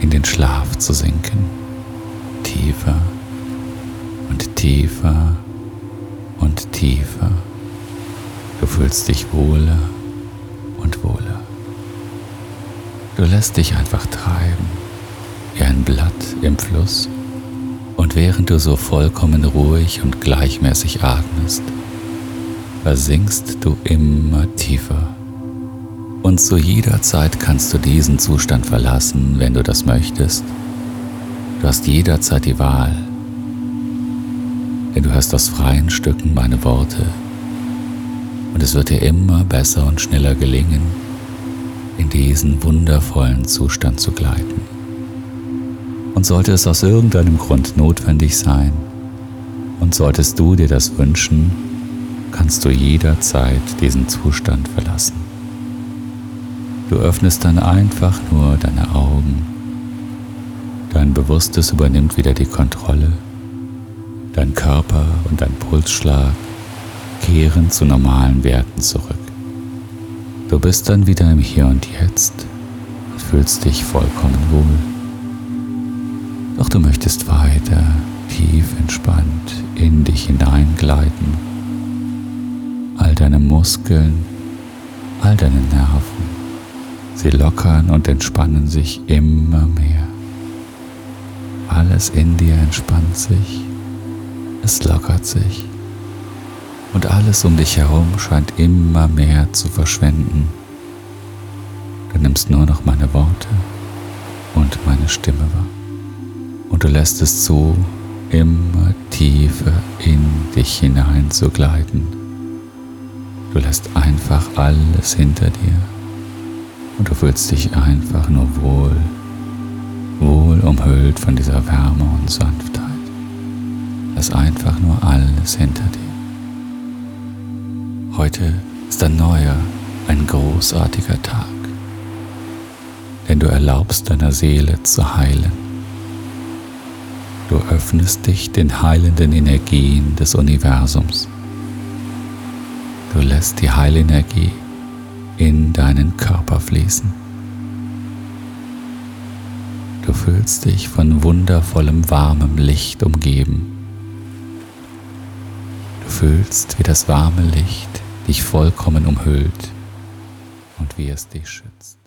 in den Schlaf zu sinken. Tiefer und tiefer und tiefer. Du fühlst dich wohler und wohler. Du lässt dich einfach treiben, wie ein Blatt im Fluss. Und während du so vollkommen ruhig und gleichmäßig atmest, versinkst du immer. Und zu jeder Zeit kannst du diesen Zustand verlassen, wenn du das möchtest. Du hast jederzeit die Wahl, denn du hörst aus freien Stücken meine Worte und es wird dir immer besser und schneller gelingen, in diesen wundervollen Zustand zu gleiten. Und sollte es aus irgendeinem Grund notwendig sein, und solltest du dir das wünschen, kannst du jederzeit diesen Zustand verlassen. Du öffnest dann einfach nur deine Augen. Dein Bewusstes übernimmt wieder die Kontrolle. Dein Körper und dein Pulsschlag kehren zu normalen Werten zurück. Du bist dann wieder im Hier und Jetzt und fühlst dich vollkommen wohl. Doch du möchtest weiter tief entspannt in dich hineingleiten. All deine Muskeln, all deine Nerven, sie lockern und entspannen sich immer mehr. Alles in dir entspannt sich, es lockert sich und alles um dich herum scheint immer mehr zu verschwinden. Du nimmst nur noch meine Worte und meine Stimme wahr. Und du lässt es zu, immer tiefer in dich hinein zu gleiten. Du lässt einfach alles hinter dir und du fühlst dich einfach nur wohl, wohl umhüllt von dieser Wärme und Sanftheit. Lass einfach nur alles hinter dir. Heute ist ein neuer, ein großartiger Tag, denn du erlaubst deiner Seele zu heilen. Du öffnest dich den heilenden Energien des Universums. Du lässt die Heilenergie in deinen Körper fließen. Du fühlst dich von wundervollem warmem Licht umgeben. Du fühlst, wie das warme Licht dich vollkommen umhüllt und wie es dich schützt.